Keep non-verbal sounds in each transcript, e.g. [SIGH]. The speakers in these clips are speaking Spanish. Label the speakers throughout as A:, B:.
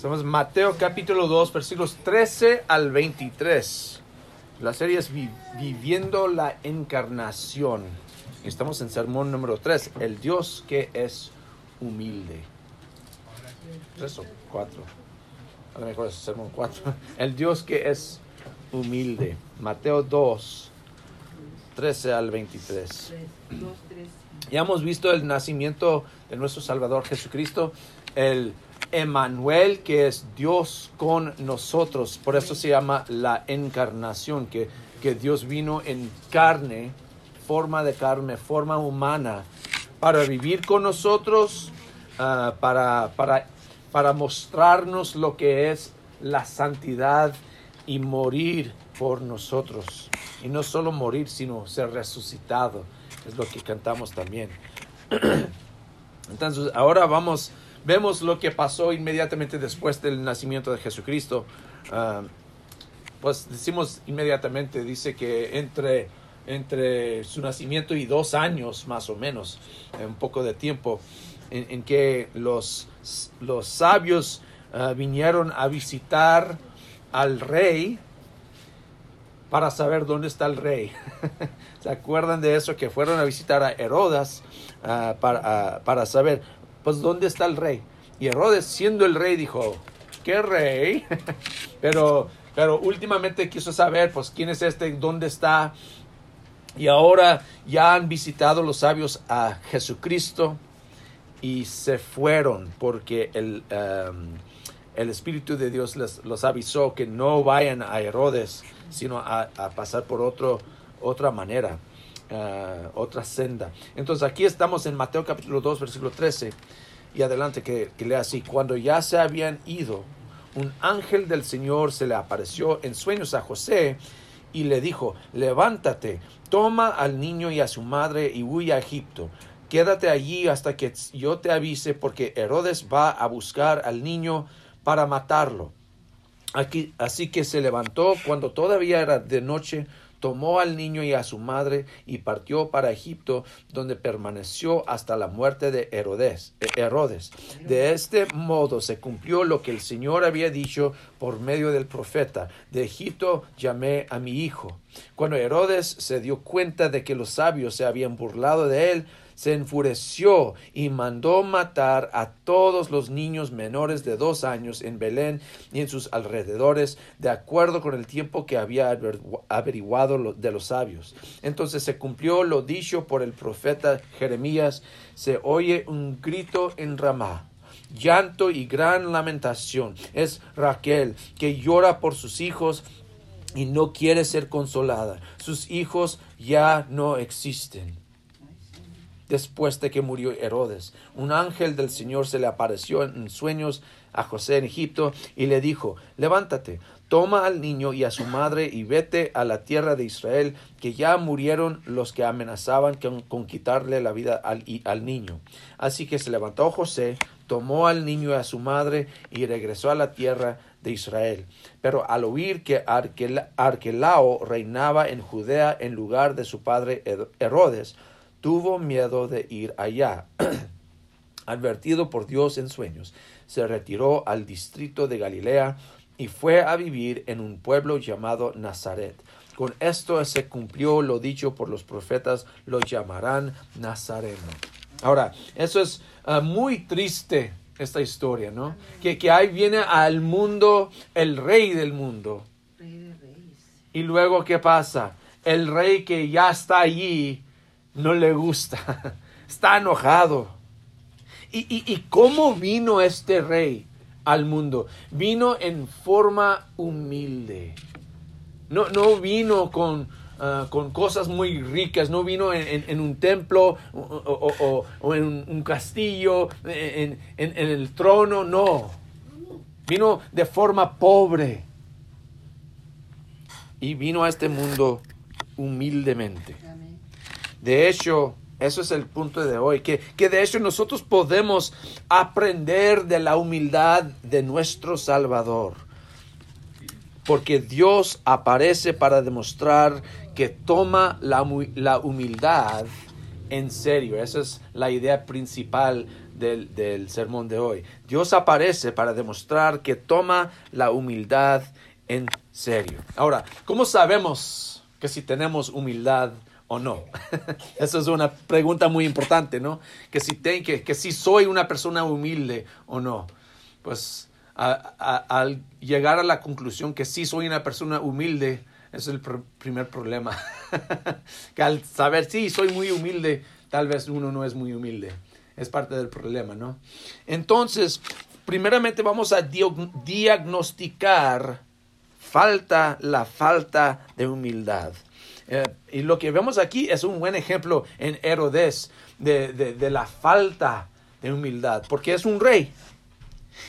A: Somos Mateo capítulo 2, versículos 13 al 23. La serie es Viviendo la Encarnación. Estamos en sermón número 3, el Dios que es humilde. ¿Tres o cuatro? A lo mejor es sermón 4. [LAUGHS] El Dios que es humilde. Mateo 2, 13 al 23. Ya hemos visto el nacimiento de nuestro Salvador Jesucristo, el Emanuel, que es Dios con nosotros. Por eso se llama la encarnación, que, que Dios vino en carne, forma de carne, forma humana, para vivir con nosotros, ah, para, para, para mostrarnos lo que es la santidad y morir por nosotros. Y no solo morir, sino ser resucitado. Es lo que cantamos también. [CLEARS THROAT] Entonces, ahora vamos vemos lo que pasó inmediatamente después del nacimiento de Jesucristo. Ah, pues decimos inmediatamente, dice que entre, entre su nacimiento y dos años más o menos, un poco de tiempo, en, que los, los sabios ah, vinieron a visitar al rey para saber dónde está el rey. [LAUGHS] ¿Se acuerdan de eso? Que fueron a visitar a Herodas ah, para, para saber, pues ¿dónde está el rey? Y Herodes, siendo el rey, dijo, ¿qué rey? [LAUGHS] pero, pero últimamente quiso saber, pues, quién es este, dónde está. Y ahora ya han visitado los sabios a Jesucristo y se fueron porque el, um, el Espíritu de Dios les, los avisó que no vayan a Herodes, sino a, pasar por otro, otra manera, uh, otra senda. Entonces aquí estamos en Mateo capítulo 2, versículo 13 y adelante que, que lea así. Cuando ya se habían ido, un ángel del Señor se le apareció en sueños a José y le dijo, levántate, toma al niño y a su madre y huye a Egipto. Quédate allí hasta que yo te avise porque Herodes va a buscar al niño para matarlo. Aquí, así que se levantó cuando todavía era de noche, tomó al niño y a su madre y partió para Egipto, donde permaneció hasta la muerte de Herodes. Eh, Herodes. De este modo se cumplió lo que el Señor había dicho por medio del profeta. De Egipto llamé a mi hijo. Cuando Herodes se dio cuenta de que los sabios se habían burlado de él, se enfureció y mandó matar a todos los niños menores de dos años en Belén y en sus alrededores, de acuerdo con el tiempo que había averiguado de los sabios. Entonces se cumplió lo dicho por el profeta Jeremías, se oye un grito en Ramá llanto y gran lamentación. Es Raquel que llora por sus hijos y no quiere ser consolada. Sus hijos ya no existen después de que murió Herodes. Un ángel del Señor se le apareció en sueños a José en Egipto y le dijo, levántate, toma al niño y a su madre y vete a la tierra de Israel, que ya murieron los que amenazaban con, quitarle la vida al, al niño. Así que se levantó José, tomó al niño y a su madre y regresó a la tierra de Israel. Pero al oír que Arquelao reinaba en Judea en lugar de su padre Herodes, tuvo miedo de ir allá. [CLEARS THROAT] Advertido por Dios en sueños, se retiró al distrito de Galilea y fue a vivir en un pueblo llamado Nazaret. Con esto se cumplió lo dicho por los profetas, lo llamarán Nazareno. Ahora, eso es ah, muy triste, esta historia, ¿no? Que, que ahí viene al mundo el rey del mundo. Y luego, ¿qué pasa? El rey que ya está allí no le gusta, está enojado. ¿Y, cómo vino este rey al mundo? Vino en forma humilde. No, no vino con, ah, con cosas muy ricas, no vino en, un templo o, en un castillo, en, en el trono, no. Vino de forma pobre. Y vino a este mundo humildemente. De hecho, eso es el punto de hoy, que, que, de hecho nosotros podemos aprender de la humildad de nuestro Salvador. Porque Dios aparece para demostrar que toma la, la humildad en serio. Esa es la idea principal del, del sermón de hoy. Dios aparece para demostrar que toma la humildad en serio. Ahora, ¿cómo sabemos que si tenemos humildad o no? [LAUGHS] Esa es una pregunta muy importante, ¿no? Que si, te, que, si soy una persona humilde o no. Pues al llegar a la conclusión que sí soy una persona humilde, es el primer problema. [LAUGHS] que al saber, sí, soy muy humilde, tal vez uno no es muy humilde. Es parte del problema, ¿no? Entonces, primeramente vamos a diagnosticar falta, la falta de humildad. Eh, y lo que vemos aquí es un buen ejemplo en Herodes de, de, la falta de humildad, porque es un rey.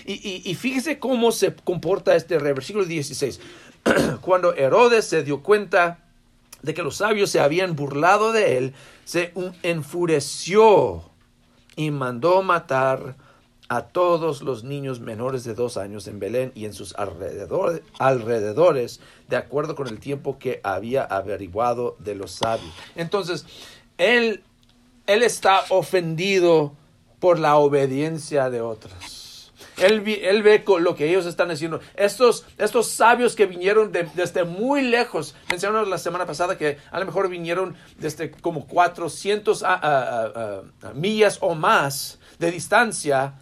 A: Y, y, fíjese cómo se comporta este rey, versículo 16. [CLEARS THROAT] Cuando Herodes se dio cuenta de que los sabios se habían burlado de él, se enfureció y mandó matar a todos los niños menores de dos años en Belén y en sus alrededores, de acuerdo con el tiempo que había averiguado de los sabios. Entonces, él, él está ofendido por la obediencia de otros. Él, él, ve lo que ellos están haciendo. Estos, sabios que vinieron desde muy lejos, mencionamos la semana pasada que a lo mejor vinieron desde como 400 millas o más de distancia.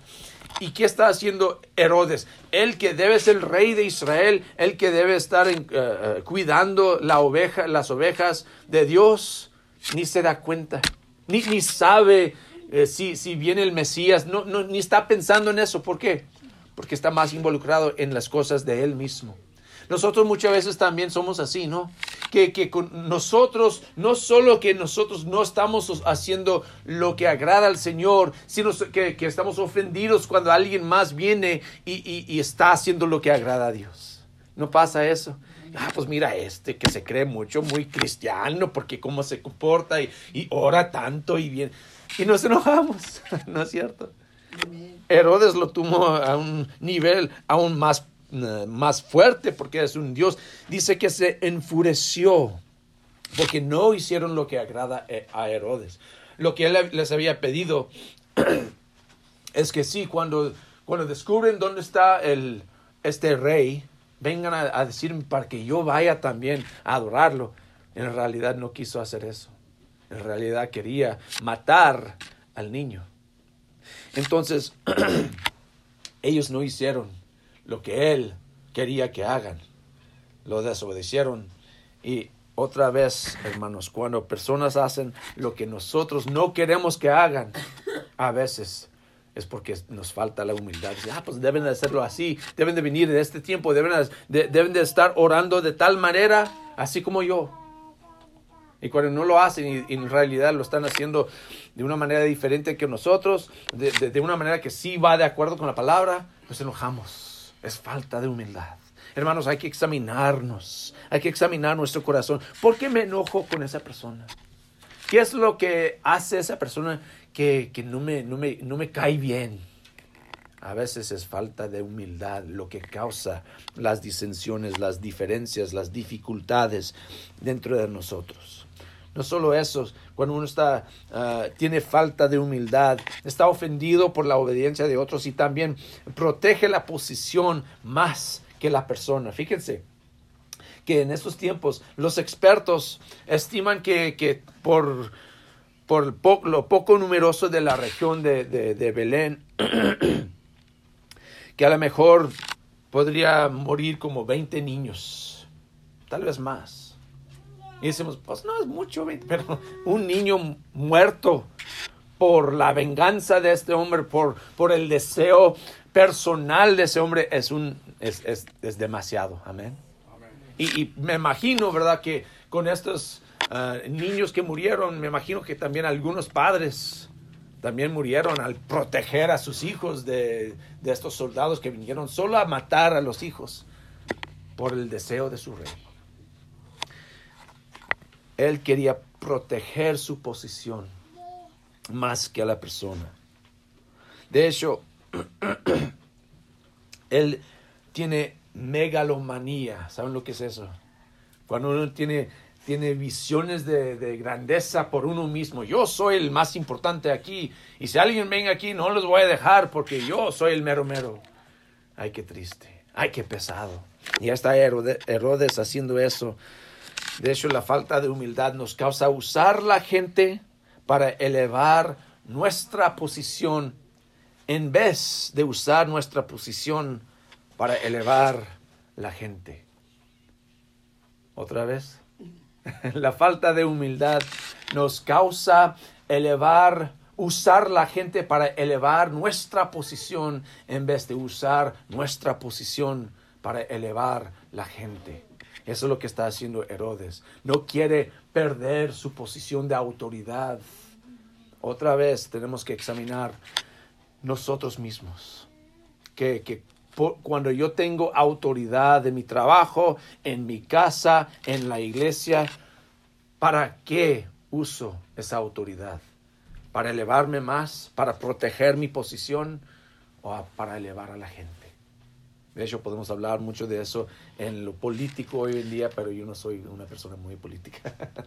A: ¿Y qué está haciendo Herodes? El que debe ser el rey de Israel, el que debe estar eh, eh, cuidando las ovejas de Dios, ni se da cuenta, ni, ni sabe eh, si, si viene el Mesías, no, ni está pensando en eso. ¿Por qué? Porque está más involucrado en las cosas de él mismo. Nosotros muchas veces también somos así, ¿no? Que, que con nosotros, no solo que nosotros no estamos haciendo lo que agrada al Señor, sino que, que estamos ofendidos cuando alguien más viene y, y, y está haciendo lo que agrada a Dios. ¿No pasa eso? ah, pues mira este que se cree mucho, muy cristiano, porque cómo se comporta y, y ora tanto y bien. Y nos enojamos, [LAUGHS] ¿no es cierto? Herodes lo tomó a un nivel aún más eh, más fuerte porque es un Dios, dice que se enfureció porque no hicieron lo que agrada eh, a Herodes. Lo que él les había pedido [CLEARS THROAT] es que sí, cuando, cuando descubren dónde está el, este rey, vengan a, a decirme para que yo vaya también a adorarlo. En realidad no quiso hacer eso. En realidad quería matar al niño. Entonces, [CLEARS THROAT] ellos no hicieron lo que Él quería que hagan. Lo desobedecieron. Y otra vez, hermanos, cuando personas hacen lo que nosotros no queremos que hagan, a veces es porque nos falta la humildad. Ah, pues deben de hacerlo así, deben de venir de este tiempo, deben de, deben de estar orando de tal manera, así como yo. Y cuando no lo hacen y, en realidad lo están haciendo de una manera diferente que nosotros, de, de una manera que sí va de acuerdo con la palabra, pues enojamos es falta de humildad. Hermanos, hay que examinarnos, hay que examinar nuestro corazón. ¿Por qué me enojo con esa persona? ¿Qué es lo que hace esa persona que, no, me, no, me, no me cae bien? A veces es falta de humildad lo que causa las disensiones, las diferencias, las dificultades dentro de nosotros. No solo eso, cuando uno está, ah, tiene falta de humildad, está ofendido por la obediencia de otros y también protege la posición más que la persona. Fíjense que en estos tiempos los expertos estiman que, por, por lo poco numeroso de la región de, de Belén, [CLEARS THROAT] que a lo mejor podría morir como 20 niños, tal vez más y decimos, pues no es mucho, pero un niño muerto por la venganza de este hombre, por, por el deseo personal de ese hombre, es, un, es, es, demasiado. Amén. Y, y, me imagino, ¿verdad? Que con estos ah, niños que murieron, me imagino que también algunos padres también murieron al proteger a sus hijos de, de estos soldados que vinieron solo a matar a los hijos por el deseo de su rey. Él quería proteger su posición más que a la persona. De hecho, [CLEARS THROAT] él tiene megalomanía. ¿Saben lo que es eso? Cuando uno tiene tiene visiones de, grandeza por uno mismo. Yo soy el más importante aquí. Y si alguien venga aquí, no los voy a dejar porque yo soy el mero mero. Ay, qué triste. Ay, qué pesado. Y ya está Herodes haciendo eso. De hecho, la falta de humildad nos causa usar la gente para elevar nuestra posición en vez de usar nuestra posición para elevar la gente. Otra vez, [LAUGHS] la falta de humildad nos causa elevar, usar la gente para elevar nuestra posición en vez de usar nuestra posición para elevar la gente. Eso es lo que está haciendo Herodes. No quiere perder su posición de autoridad. Otra vez tenemos que examinar nosotros mismos. Que, que cuando yo tengo autoridad en mi trabajo, en mi casa, en la iglesia, ¿para qué uso esa autoridad? ¿Para elevarme más? ¿Para proteger mi posición? ¿O para elevar a la gente? De hecho, podemos hablar mucho de eso en lo político hoy en día, pero yo no soy una persona muy política. [LAUGHS]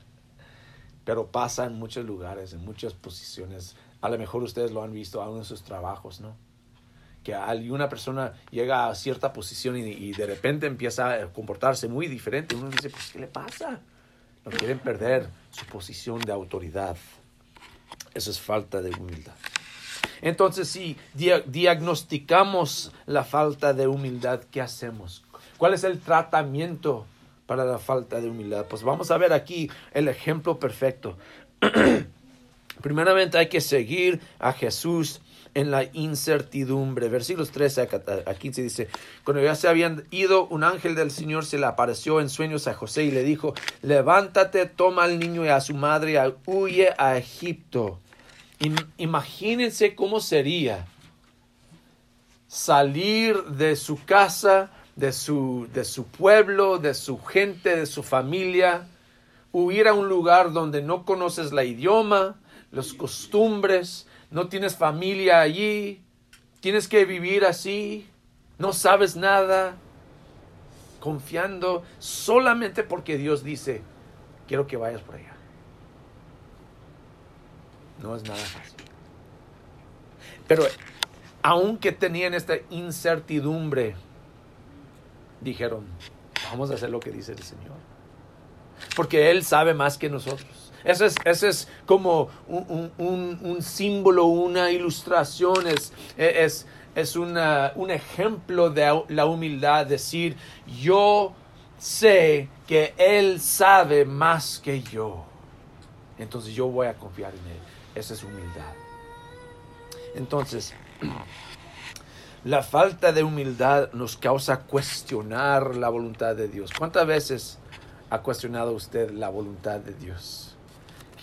A: pero pasa en muchos lugares, en muchas posiciones. A lo mejor ustedes lo han visto aún en sus trabajos, ¿no? que alguna persona llega a cierta posición y, de repente empieza a comportarse muy diferente, uno dice, pues, ¿qué le pasa? No quieren perder su posición de autoridad. Eso es falta de humildad. Entonces, si diagnosticamos la falta de humildad, ¿qué hacemos? ¿Cuál es el tratamiento para la falta de humildad? Pues vamos a ver aquí el ejemplo perfecto. [CLEARS THROAT] Primeramente hay que seguir a Jesús en la incertidumbre. Versículos 13 a 15 dice, cuando ya se habían ido, un ángel del Señor se le apareció en sueños a José y le dijo, levántate, toma al niño y a su madre, huye a Egipto. Imagínense cómo sería salir de su casa, de su, de su pueblo, de su gente, de su familia, huir a un lugar donde no conoces la idioma, las costumbres, no tienes familia allí, tienes que vivir así, no sabes nada, confiando solamente porque Dios dice, quiero que vayas por allá. No es nada fácil. Pero aunque tenían esta incertidumbre, dijeron, vamos a hacer lo que dice el Señor. Porque Él sabe más que nosotros. Ese es, es como un, símbolo, una ilustración, es, es, es un ejemplo de la humildad, decir, yo sé que Él sabe más que yo. Entonces yo voy a confiar en Él. Esa es humildad. Entonces, [CLEARS THROAT] la falta de humildad nos causa cuestionar la voluntad de Dios. ¿Cuántas veces ha cuestionado usted la voluntad de Dios?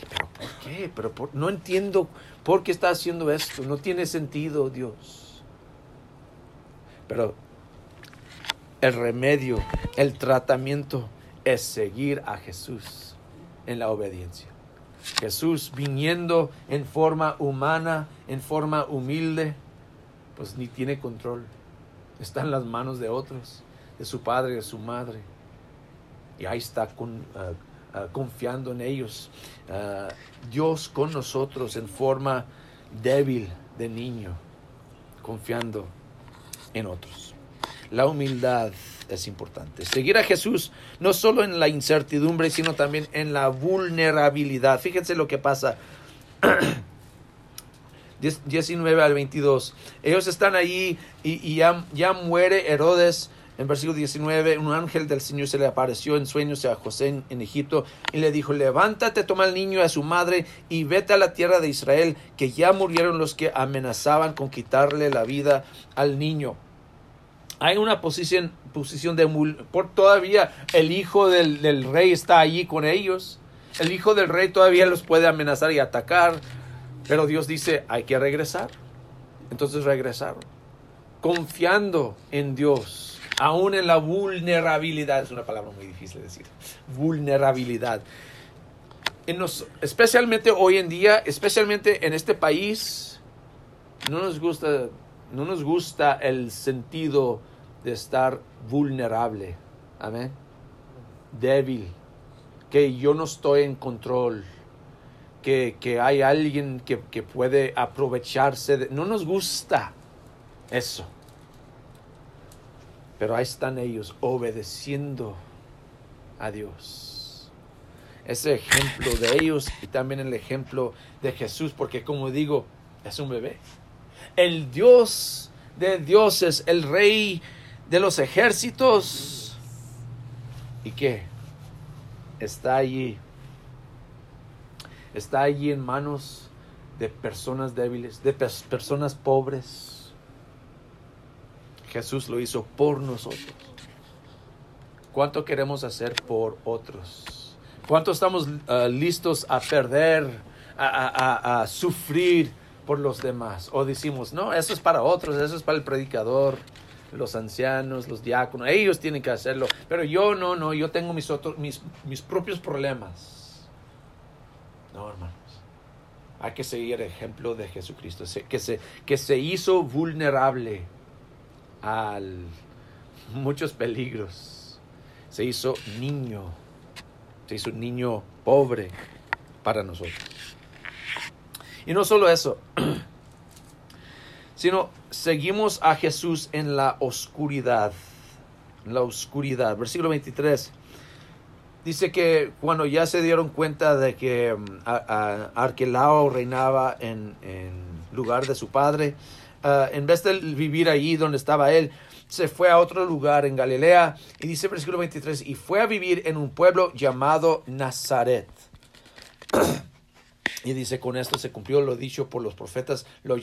A: ¿Pero por qué? Pero no entiendo por qué está haciendo esto. No tiene sentido, Dios. Pero el remedio, el tratamiento es seguir a Jesús en la obediencia. Jesús viniendo en forma humana, en forma humilde, pues ni tiene control. Está en las manos de otros, de su padre, de su madre. Y ahí está con, ah, Ah, confiando en ellos. Ah, Dios con nosotros en forma débil de niño, confiando en otros. La humildad es importante. Seguir a Jesús no solo en la incertidumbre, sino también en la vulnerabilidad. Fíjense lo que pasa. [CLEARS THROAT] 19 al 22. Ellos están ahí y, ya, muere Herodes en versículo 19, un ángel del Señor se le apareció en sueños a José en, Egipto y le dijo, levántate, toma al niño y a su madre y vete a la tierra de Israel, que ya murieron los que amenazaban con quitarle la vida al niño. Hay una posición, posición de... Por todavía el hijo del, del rey está allí con ellos. El hijo del rey todavía los puede amenazar y atacar. Pero Dios dice, hay que regresar. Entonces regresaron. Confiando en Dios aún en la vulnerabilidad, es una palabra muy difícil de decir, vulnerabilidad. En especialmente hoy en día, especialmente en este país, no nos gusta, no nos gusta el sentido de estar vulnerable, amén, débil, que yo no estoy en control, que, que hay alguien que, que puede aprovecharse de... No nos gusta eso. Pero ahí están ellos obedeciendo a Dios. Ese ejemplo de ellos y también el ejemplo de Jesús, porque como digo, es un bebé. El Dios de dioses, el rey de los ejércitos. ¿Y qué? Está allí. Está allí en manos de personas débiles, de personas pobres. Jesús lo hizo por nosotros. ¿Cuánto queremos hacer por otros? ¿Cuánto estamos ah, listos a perder, a, sufrir por los demás? O decimos, no, eso es para otros, eso es para el predicador, los ancianos, los diáconos, ellos tienen que hacerlo. Pero yo no, no, yo tengo mis, mis, mis propios problemas. No, hermanos. Hay que seguir el ejemplo de Jesucristo, que se, que se hizo vulnerable a muchos peligros se hizo niño, se hizo niño pobre para nosotros. Y no solo eso, [CLEARS THROAT] sino seguimos a Jesús en la oscuridad, en la oscuridad. Versículo 23 dice que cuando ya se dieron cuenta de que mm, Arquelao reinaba en, lugar de su padre, ah, en vez de vivir allí donde estaba él, se fue a otro lugar en Galilea y dice versículo 23, y fue a vivir en un pueblo llamado Nazaret. [CLEARS THROAT] Y dice, con esto se cumplió lo dicho por los profetas, lo,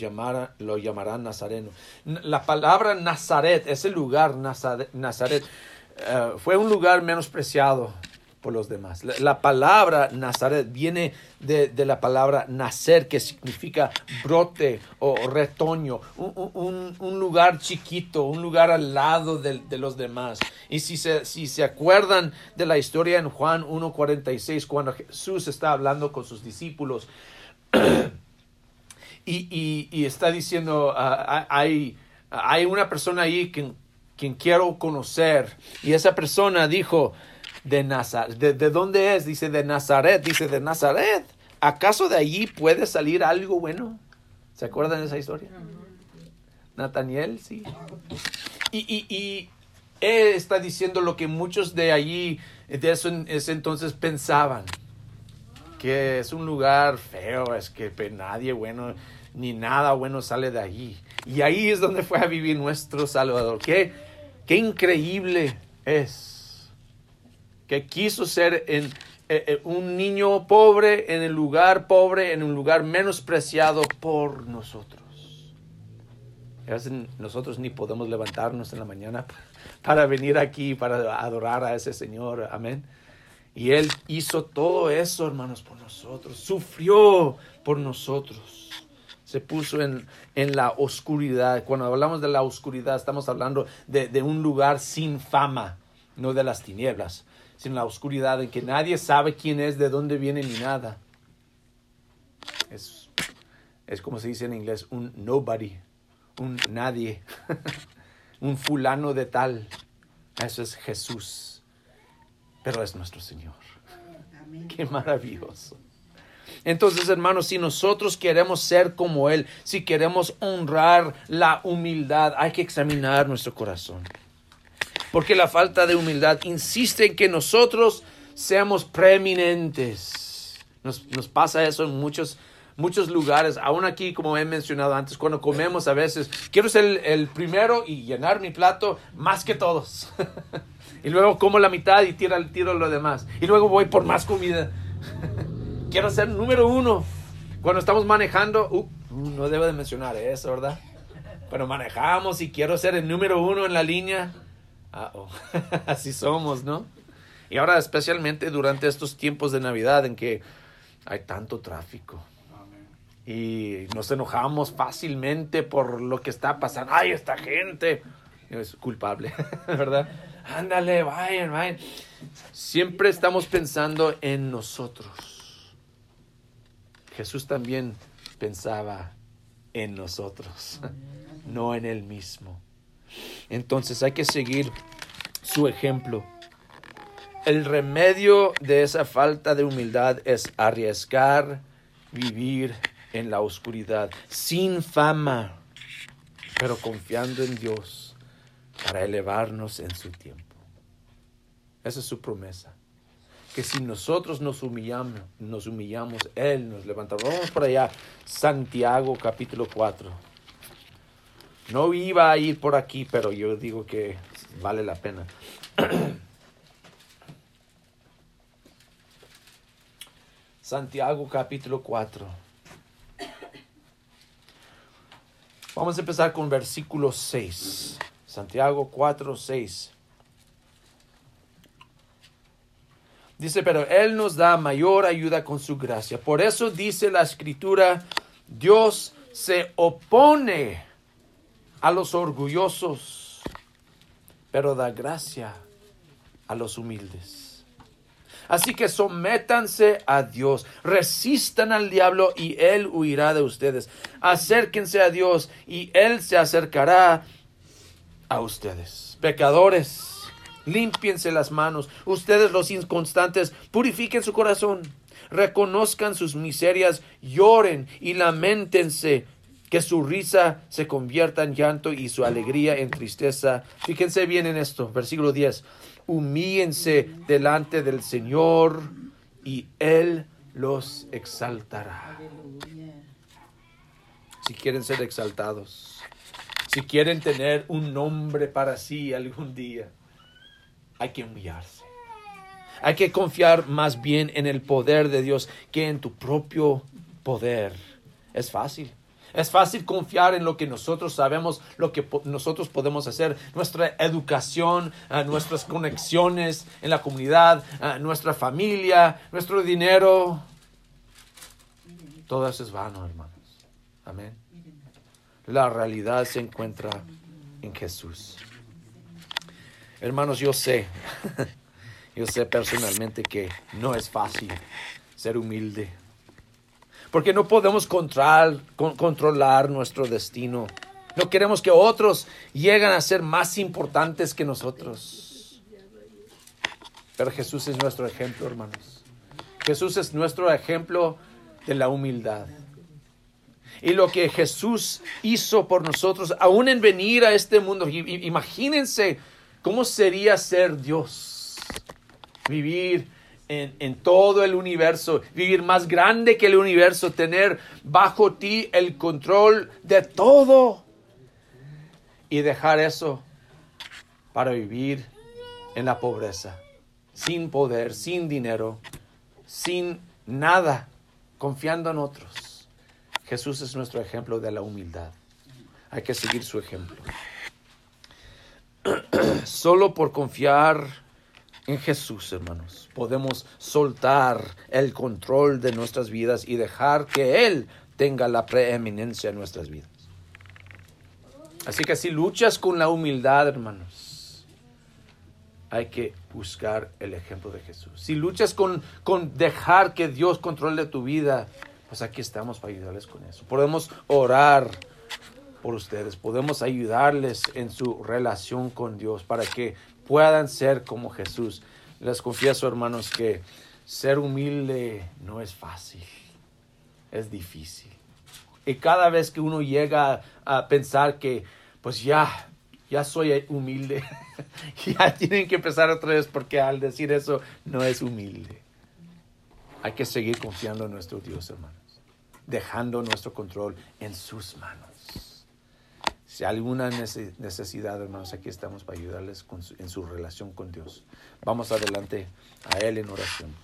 A: lo llamarán Nazareno. La palabra Nazaret, ese lugar Nazaret, eh, fue un lugar menospreciado por los demás. La, palabra Nazaret viene de, la palabra nacer, que significa brote o retoño, un, lugar chiquito, un lugar al lado de, los demás. Y si se, si se acuerdan de la historia en Juan 1.46, cuando Jesús está hablando con sus discípulos [CLEARS THROAT] y, está diciendo, ah, hay, hay una persona ahí que, quien quiero conocer, y esa persona dijo, de Nazaret. ¿De, dónde es? Dice de Nazaret. Dice de Nazaret. ¿Acaso de allí puede salir algo bueno? ¿Se acuerdan de esa historia? Nataniel, sí. Y, y, y él está diciendo lo que muchos de allí, de eso ese entonces pensaban. Que es un lugar feo, es que nadie bueno, ni nada bueno sale de allí. Y ahí es donde fue a vivir nuestro Salvador. Qué, qué increíble es que quiso ser en, eh, eh, un niño pobre en el lugar pobre, en un lugar menospreciado por nosotros. Nosotros ni podemos levantarnos en la mañana [LAUGHS] para venir aquí, para adorar a ese Señor. Amén. Y Él hizo todo eso, hermanos, por nosotros. Sufrió por nosotros. Se puso en, en la oscuridad. Cuando hablamos de la oscuridad, estamos hablando de, de un lugar sin fama, no de las tinieblas en la oscuridad en que nadie sabe quién es, de dónde viene ni nada. Es, es como se dice en inglés, un nobody, un nadie, [LAUGHS] un fulano de tal. Eso es Jesús, pero es nuestro Señor. Qué maravilloso. Entonces, hermanos, si nosotros queremos ser como Él, si queremos honrar la humildad, hay que examinar nuestro corazón porque la falta de humildad insiste en que nosotros seamos preeminentes. Nos, pasa eso en muchos, muchos lugares, aún aquí, como he mencionado antes, cuando comemos a veces, quiero ser el, primero y llenar mi plato más que todos. [LAUGHS] y luego como la mitad y tiro, tiro lo demás. Y luego voy por más comida. [LAUGHS] quiero ser número uno. Cuando estamos manejando, uh, no debo de mencionar eso, ¿verdad? Cuando manejamos y quiero ser el número uno en la línea, Ah, oh. [LAUGHS] así somos, ¿no? Y ahora especialmente durante estos tiempos de Navidad en que hay tanto tráfico. Y nos enojamos fácilmente por lo que está pasando. ¡Ay, esta gente! Es culpable, [LAUGHS] ¿verdad? Ándale, vayan, vayan. Siempre estamos pensando en nosotros. Jesús también pensaba en nosotros, [LAUGHS] no en él mismo. Entonces hay que seguir su ejemplo. el remedio de esa falta de humildad es arriesgar vivir en la oscuridad, sin fama, pero confiando en Dios para elevarnos en su tiempo. Esa es su promesa. Que si nosotros nos humillamos, nos humillamos, Él nos levantará. Vamos por allá, Santiago capítulo 4. No iba a ir por aquí, pero yo digo que vale la pena. [CLEARS THROAT] Santiago capítulo 4. Vamos a empezar con versículo 6. Santiago 4, 6. Dice, pero Él nos da mayor ayuda con su gracia. Por eso dice la escritura, Dios se opone a los orgullosos, pero da gracia a los humildes. Así que sométanse a Dios, resistan al diablo y Él huirá de ustedes. Acérquense a Dios y Él se acercará a ustedes. Pecadores, límpiense las manos. Ustedes los inconstantes, purifiquen su corazón. Reconozcan sus miserias, lloren y lamentense. Que su risa se convierta en llanto y su alegría en tristeza. Fíjense bien en esto, versículo 10. Humíense delante del Señor y Él los exaltará. Si quieren ser exaltados si quieren tener un nombre para sí algún día, hay que humillarse. Hay que confiar más bien en el poder de Dios que en tu propio poder. Es fácil. Es fácil confiar en lo que nosotros sabemos, lo que nosotros podemos hacer, nuestra educación, nuestras conexiones en la comunidad, nuestra familia, nuestro dinero. Todo eso es vano, hermanos. Amén. La realidad se encuentra en Jesús. Hermanos, yo sé, [LAUGHS] yo sé personalmente que no es fácil ser humilde, porque no podemos controlar nuestro destino. No queremos que otros lleguen a ser más importantes que nosotros. Pero Jesús es nuestro ejemplo, hermanos. Jesús es nuestro ejemplo de la humildad y lo que Jesús hizo por nosotros, aún en venir a este mundo. Imagínense cómo sería ser Dios, vivir en, todo el universo, vivir más grande que el universo, tener bajo ti el control de todo y dejar eso para vivir en la pobreza, sin poder, sin dinero, sin nada, confiando en otros. Jesús es nuestro ejemplo de la humildad. Hay que seguir su ejemplo. [CLEARS THROAT] Solo por confiar en Jesús, hermanos, podemos soltar el control de nuestras vidas y dejar que Él tenga la preeminencia en nuestras vidas. Así que si luchas con la humildad, hermanos, hay que buscar el ejemplo de Jesús. Si luchas con, con dejar que Dios controle tu vida, pues aquí estamos para ayudarles con eso. Podemos orar por ustedes, podemos ayudarles en su relación con Dios para que puedan ser como Jesús. Les confieso, hermanos, que ser humilde no es fácil, es difícil. Y cada vez que uno llega a pensar que, pues ya, ya soy humilde, [LAUGHS] ya tienen que empezar otra vez porque al decir eso no es humilde. Hay que seguir confiando en nuestro Dios, hermano dejando nuestro control en sus manos. Si hay alguna necesidad, hermanos, aquí estamos para ayudarles en su relación con Dios. Vamos adelante a Él en oración.